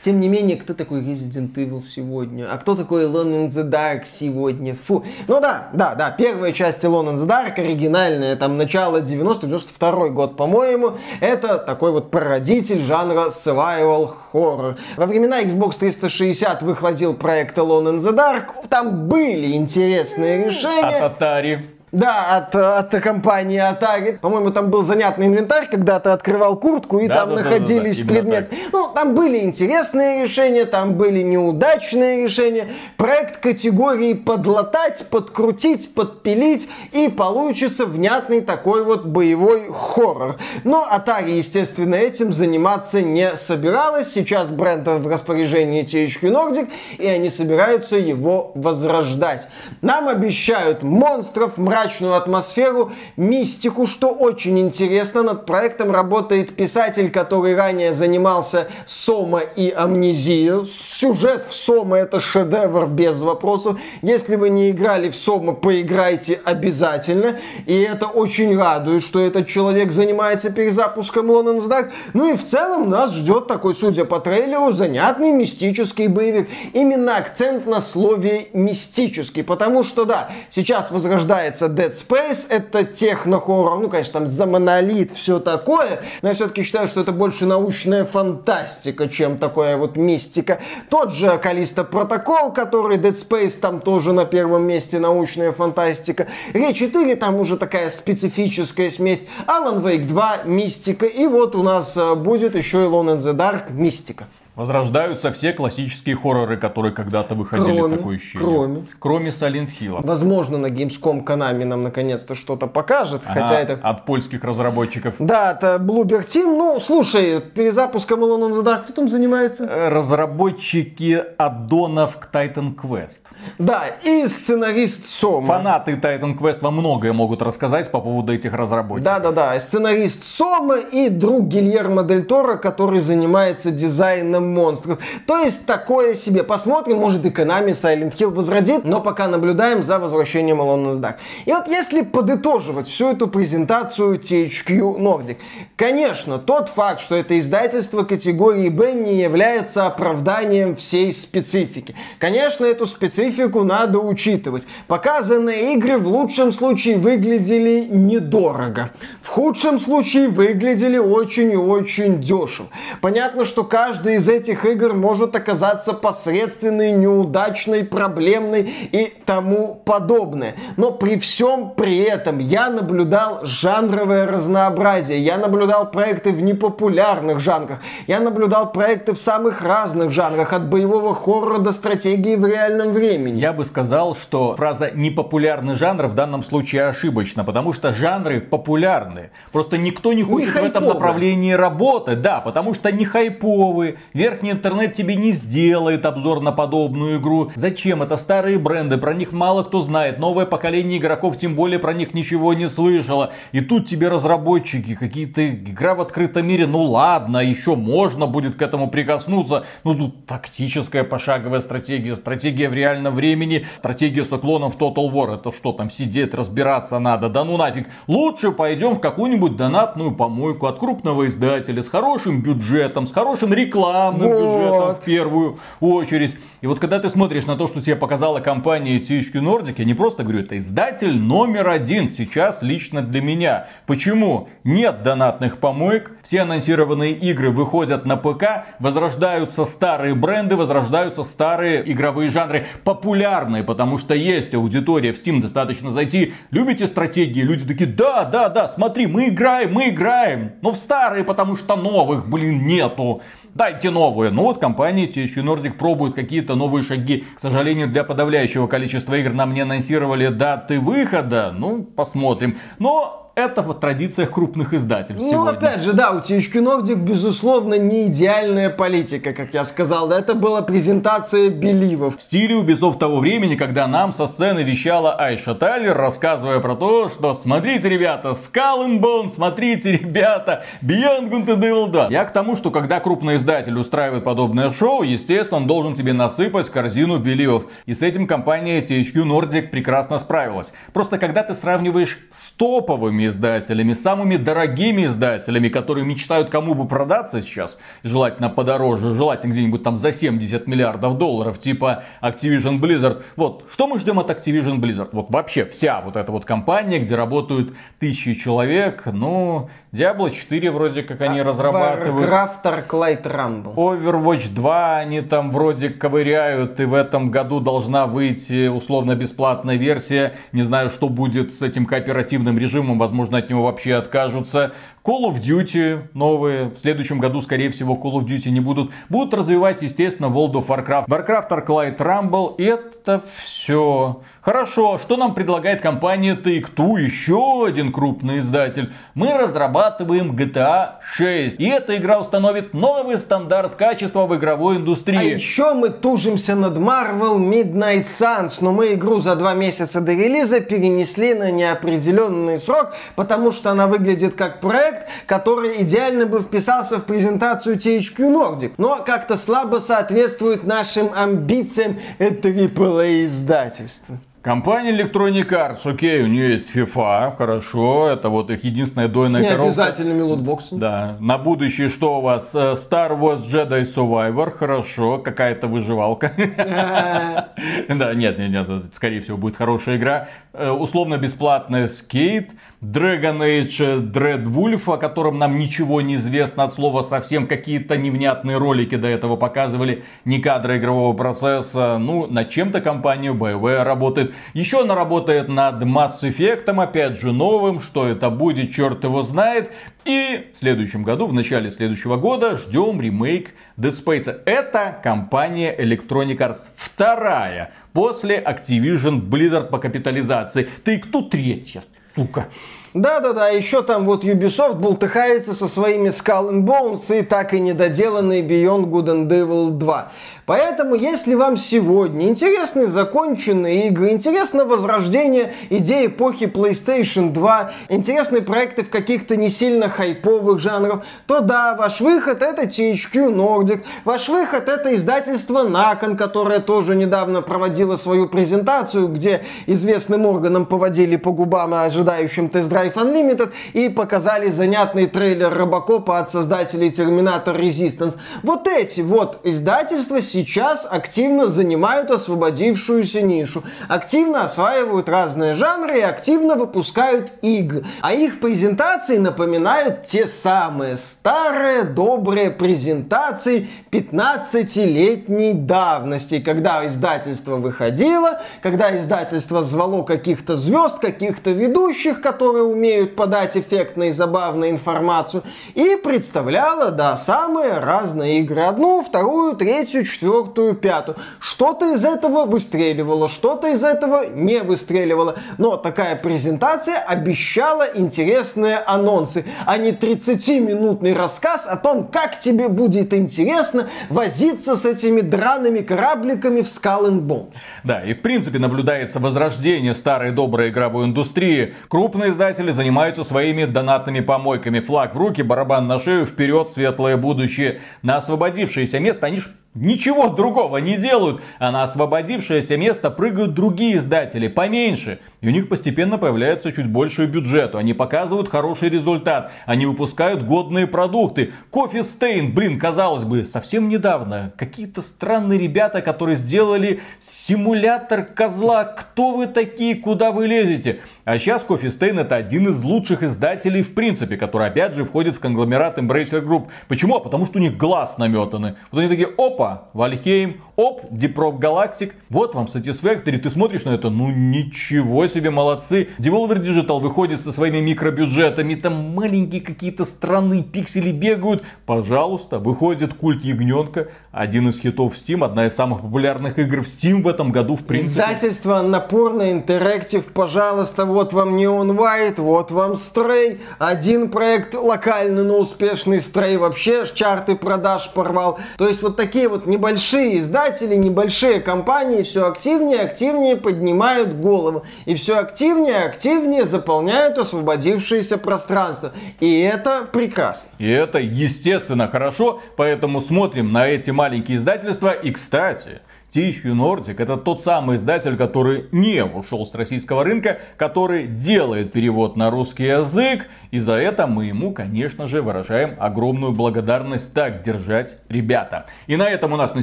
Тем не менее, кто такой Resident Evil сегодня? А кто такой Alone in the Dark сегодня? Фу. Ну да, да, да, первая часть in the Dark, оригинальная, там, начало 90-92 год, по-моему, это такой вот прародитель жанра survival horror. Во времена Xbox 360 выходил проект Alone in the Dark, там были интересные решения. От Atari. Да, от, от компании Atari. По-моему, там был занятный инвентарь, когда ты открывал куртку, и да, там да, находились да, да, да. предметы. Ну, там были интересные решения, там были неудачные решения. Проект категории подлатать, подкрутить, подпилить, и получится внятный такой вот боевой хоррор. Но Atari, естественно, этим заниматься не собиралась. Сейчас бренд в распоряжении THQ Nordic, и они собираются его возрождать. Нам обещают монстров, мрак мрачную атмосферу, мистику, что очень интересно. Над проектом работает писатель, который ранее занимался Сома и Амнезию. Сюжет в Сома это шедевр без вопросов. Если вы не играли в Сома, поиграйте обязательно. И это очень радует, что этот человек занимается перезапуском Лондонс Dark. Ну и в целом нас ждет такой, судя по трейлеру, занятный мистический боевик. Именно акцент на слове мистический, потому что да, сейчас возрождается называется Dead Space, это техно-хоррор, ну, конечно, там за монолит, все такое, но я все-таки считаю, что это больше научная фантастика, чем такое вот мистика. Тот же Калиста Протокол, который Dead Space, там тоже на первом месте научная фантастика. Ре 4 там уже такая специфическая смесь. Alan Wake 2 мистика. И вот у нас э, будет еще и Alone in the Dark мистика. Возрождаются все классические хорроры, которые когда-то выходили, кроме, такое ощущение. Кроме. Кроме Silent Hill. Возможно, на Gamescom Konami нам наконец-то что-то покажет, ага, хотя это... От польских разработчиков. Да, это Bluebird Team. Ну, слушай, перезапуском Alone in the Dark кто там занимается? Э, разработчики аддонов к Titan Quest. Да, и сценарист Сома. Фанаты Titan Quest вам многое могут рассказать по поводу этих разработчиков. Да-да-да, сценарист Сома и друг Гильермо Дель Торо, который занимается дизайном монстров. То есть такое себе. Посмотрим, может и Konami Silent Hill возродит, но пока наблюдаем за возвращением Alone in. И вот если подытоживать всю эту презентацию THQ Nordic, конечно, тот факт, что это издательство категории B не является оправданием всей специфики. Конечно, эту специфику надо учитывать. Показанные игры в лучшем случае выглядели недорого. В худшем случае выглядели очень и очень дешево. Понятно, что каждый из этих игр может оказаться посредственной, неудачной, проблемной и тому подобное. Но при всем при этом я наблюдал жанровое разнообразие. Я наблюдал проекты в непопулярных жанрах. Я наблюдал проекты в самых разных жанрах. От боевого хоррора до стратегии в реальном времени. Я бы сказал, что фраза «непопулярный жанр» в данном случае ошибочна, потому что жанры популярны. Просто никто не хочет не в этом направлении работать. Да, потому что не хайповые, Верхний интернет тебе не сделает обзор на подобную игру. Зачем? Это старые бренды, про них мало кто знает. Новое поколение игроков тем более про них ничего не слышало. И тут тебе разработчики, какие-то игра в открытом мире. Ну ладно, еще можно будет к этому прикоснуться. Ну тут тактическая пошаговая стратегия, стратегия в реальном времени, стратегия с уклоном в Total War. Это что там сидеть, разбираться надо? Да ну нафиг. Лучше пойдем в какую-нибудь донатную помойку от крупного издателя с хорошим бюджетом, с хорошим рекламным рекламным вот. бюджетом в первую очередь. И вот когда ты смотришь на то, что тебе показала компания THQ Nordic, я не просто говорю, это издатель номер один сейчас лично для меня. Почему? Нет донатных помоек, все анонсированные игры выходят на ПК, возрождаются старые бренды, возрождаются старые игровые жанры, популярные, потому что есть аудитория в Steam, достаточно зайти. Любите стратегии? Люди такие, да, да, да, смотри, мы играем, мы играем. Но в старые, потому что новых, блин, нету дайте новую. Ну вот компания THQ Nordic пробует какие-то новые шаги. К сожалению, для подавляющего количества игр нам не анонсировали даты выхода. Ну, посмотрим. Но это в традициях крупных издательств Ну, сегодня. опять же, да, у THQ Nordic, безусловно, не идеальная политика, как я сказал. Да, это была презентация беливов. В стиле Ubisoft того времени, когда нам со сцены вещала Айша Тайлер, рассказывая про то, что смотрите, ребята, Skull and Bone, смотрите, ребята, Beyond Good and Evil 2. Я к тому, что когда крупный издатель устраивает подобное шоу, естественно, он должен тебе насыпать корзину беливов. И с этим компания THQ Nordic прекрасно справилась. Просто когда ты сравниваешь с топовыми издателями, самыми дорогими издателями, которые мечтают кому бы продаться сейчас, желательно подороже, желательно где-нибудь там за 70 миллиардов долларов, типа Activision Blizzard. Вот, что мы ждем от Activision Blizzard? Вот вообще вся вот эта вот компания, где работают тысячи человек, ну, Diablo 4 вроде как они разрабатывают. Warcraft Arclight Rumble. Overwatch 2 они там вроде ковыряют, и в этом году должна выйти условно бесплатная версия. Не знаю, что будет с этим кооперативным режимом, возможно, от него вообще откажутся. Call of Duty новые, в следующем году, скорее всего, Call of Duty не будут. Будут развивать, естественно, World of Warcraft. Warcraft Arclight Rumble, это все. Хорошо, что нам предлагает компания Take-Two, еще один крупный издатель? Мы разрабатываем GTA 6. И эта игра установит новый стандарт качества в игровой А индустрии. еще мы тужимся над Marvel Midnight Suns, но мы игру за два месяца до релиза перенесли на неопределенный срок, потому что она выглядит как проект, который идеально бы вписался в презентацию THQ Nordic, но как-то слабо соответствует нашим амбициям AAA издательства. Компания Electronic Arts, окей, у нее есть FIFA, хорошо, это вот их единственная С дойная коровка. необязательными лутбоксами. Да, на будущее что у вас? Э, Star Wars Jedi Survivor, хорошо, какая-то выживалка. Да, нет, нет, нет, скорее всего будет хорошая игра. Э, Условно бесплатная скейт, Dragon Age Dread Wolf, о котором нам ничего не известно от слова совсем, какие-то невнятные ролики до этого показывали, не кадры игрового процесса. Ну, над чем-то компания BioWare работает. Еще она работает над Mass Effect, опять же новым, что это будет, черт его знает. И в следующем году, в начале следующего года, ждем ремейк Dead Space. Это компания Electronic Arts. Вторая после Activision Blizzard по капитализации. Ты кто третья? Сука. Да-да-да, еще там вот Ubisoft бултыхается со своими Skull and Bones и так и недоделанный Beyond Good and Evil 2. Поэтому, если вам сегодня интересны законченные игры, интересно возрождение идеи эпохи PlayStation 2, интересны проекты в каких-то не сильно хайповых жанрах, то да, ваш выход это THQ Nordic, ваш выход это издательство Након, которое тоже недавно проводило свою презентацию, где известным органам поводили по губам ожидающим тест-драйв Unlimited и показали занятный трейлер Робокопа от создателей Terminator Resistance. Вот эти вот издательства сейчас активно занимают освободившуюся нишу, активно осваивают разные жанры и активно выпускают игры. А их презентации напоминают те самые старые добрые презентации 15-летней давности, когда издательство выходило, когда издательство звало каких-то звезд, каких-то ведущих, которые умеют подать эффектно и забавно информацию, и представляло, да, самые разные игры. Одну, вторую, третью, четвертую, пятую. Что-то из этого выстреливало, что-то из этого не выстреливало. Но такая презентация обещала интересные анонсы, а не 30-минутный рассказ о том, как тебе будет интересно возиться с этими драными корабликами в Skull and Bone. Да, и в принципе наблюдается возрождение старой доброй игровой индустрии. Крупные издатели занимаются своими донатными помойками. Флаг в руки, барабан на шею, вперед, светлое будущее. На освободившееся место они ж ничего другого не делают, а на освободившееся место прыгают другие издатели, поменьше. И у них постепенно появляется чуть больше бюджету. Они показывают хороший результат. Они выпускают годные продукты. Кофе Стейн, блин, казалось бы, совсем недавно. Какие-то странные ребята, которые сделали симулятор козла. Кто вы такие, куда вы лезете? А сейчас Coffee Stain это один из лучших издателей в принципе, который опять же входит в конгломерат Embracer Group. Почему? А потому что у них глаз наметаны. Вот они такие, опа, Вальхейм, оп, Deep Rock Galactic, вот вам Satisfactory, ты смотришь на это, ну ничего себе, молодцы. Devolver Digital выходит со своими микробюджетами, там маленькие какие-то страны, пиксели бегают. Пожалуйста, выходит Культ Ягненка, один из хитов Steam, одна из самых популярных игр в Steam в этом году в принципе. Издательство Напорно Интерактив, пожалуйста, вот вам Neon White, вот вам Stray. Один проект локальный, но успешный Stray вообще чарты продаж порвал. То есть вот такие вот небольшие издатели, небольшие компании все активнее, активнее поднимают голову. И все активнее, активнее заполняют освободившееся пространство. И это прекрасно. И это, естественно, хорошо, поэтому смотрим на эти маленькие издательства. И, кстати, THQ Nordic это тот самый издатель, который не ушел с российского рынка, который делает перевод на русский язык. И за это мы ему, конечно же, выражаем огромную благодарность. Так держать, ребята. И на этом у нас на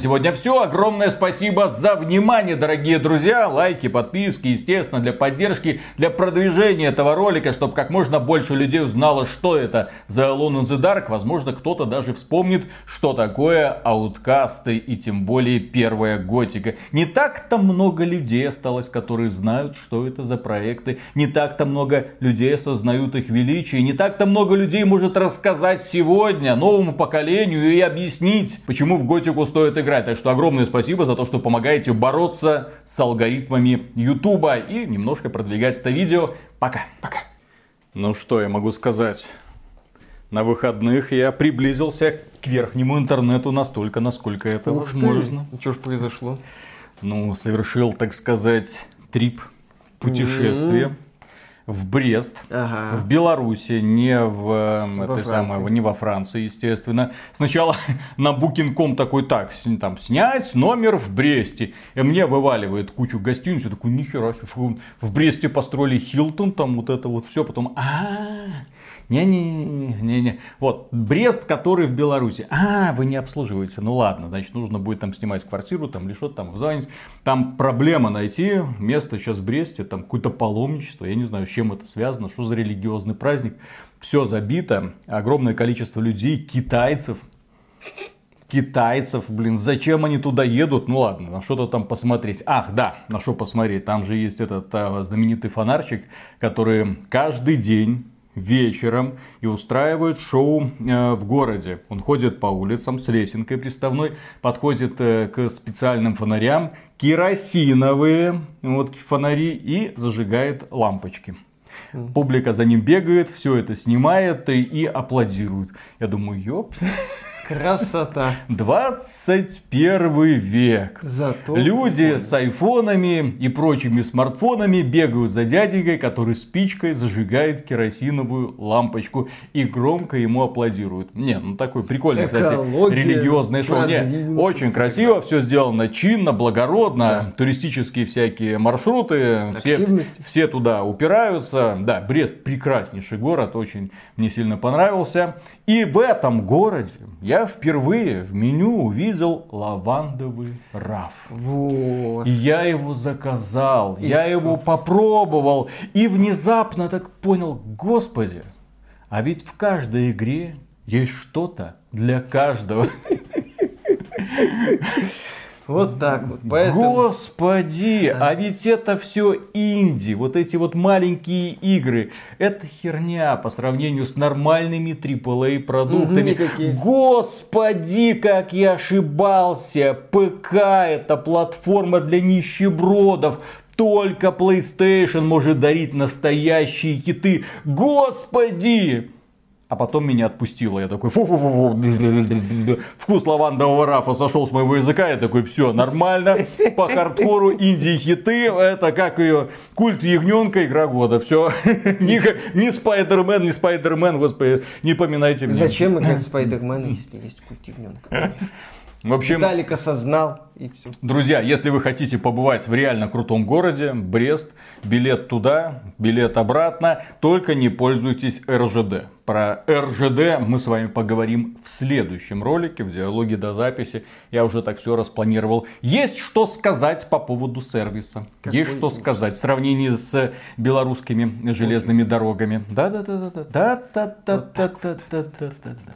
сегодня все. Огромное спасибо за внимание, дорогие друзья. Лайки, подписки, естественно, для поддержки, для продвижения этого ролика, чтобы как можно больше людей узнало, что это за Alone in the Dark. Возможно, кто-то даже вспомнит, что такое ауткасты и тем более первая готика. Не так-то много людей осталось, которые знают, что это за проекты. Не так-то много людей осознают их величие. Не так-то много людей может рассказать сегодня новому поколению и объяснить, почему в готику стоит играть. Так что огромное спасибо за то, что помогаете бороться с алгоритмами Ютуба и немножко продвигать это видео. Пока. Пока. Ну что я могу сказать? На выходных я приблизился к верхнему интернету настолько, насколько это Ух ты. возможно. Что ж произошло? Ну, совершил, так сказать, трип, путешествие в Брест, Ага. в Беларуси, не в, э, Во этой самой, не во Франции, естественно. Сначала на Booking.com такой, так, там, снять номер в Бресте. И мне вываливает кучу гостиниц. Я такой, нихера себе, в Бресте построили Хилтон, там вот это вот все. Потом, а не-не-не-не. Вот, Брест, который в Беларуси. А, вы не обслуживаете. Ну ладно, значит, нужно будет там снимать квартиру, там или что-то там звонить. Там проблема найти место сейчас в Бресте, там какое-то паломничество. Я не знаю, с чем это связано, что за религиозный праздник. Все забито, огромное количество людей, китайцев, китайцев, блин, зачем они туда едут? Ну ладно, на что-то там посмотреть. Ах, да, на что посмотреть. Там же есть этот а, знаменитый фонарчик, который каждый день вечером и устраивает шоу э, в городе. Он ходит по улицам с лесенкой приставной, подходит э, к специальным фонарям, керосиновые вот, фонари и зажигает лампочки. Публика за ним бегает, все это снимает и, и аплодирует. Я думаю, ёп, Красота. 21 век. Зато... Люди с айфонами и прочими смартфонами бегают за дяденькой, который спичкой зажигает керосиновую лампочку и громко ему аплодируют. Не, ну такой прикольный, кстати, религиозное шоу. Не, продвинутость очень красиво, все сделано чинно, благородно, туристические всякие маршруты, все, все туда упираются. Да, Брест прекраснейший город, очень мне сильно понравился. И в этом городе я впервые в меню увидел лавандовый раф. Вот. И я его заказал, я его попробовал. И внезапно так понял, господи, а ведь в каждой игре есть что-то для каждого. Вот так вот. Поэтому... Господи, а ведь это все инди, вот эти вот маленькие игры. Это херня по сравнению с нормальными AAA продуктами. Никакие. Господи, как я ошибался. ПК это платформа для нищебродов. Только PlayStation может дарить настоящие хиты. Господи! А потом меня отпустило. Я такой, фу фу фу фу Вкус лавандового рафа сошел с моего языка. Я такой, все, нормально. По хардкору инди хиты. Это как ее культ ягненка, игра года. Все. Ни Спайдермен, ни Спайдермен, господи, не поминайте меня. Зачем играть в Спайдермена, если есть культивненка? В общем, Виталик осознал, и все. Друзья, если вы хотите побывать в реально крутом городе, Брест, билет туда, билет обратно, только не пользуйтесь РЖД. Про РЖД мы с вами поговорим в следующем ролике, в диалоге до записи. Я уже так все распланировал. Есть что сказать по поводу сервиса. Какой Есть что ужас. сказать в сравнении с белорусскими железными дорогами. Да-да-да-да-да. Да-да-да-да-да-да-да.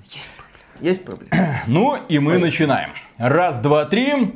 Есть проблема. Ну и мы начинаем. Раз, два, три.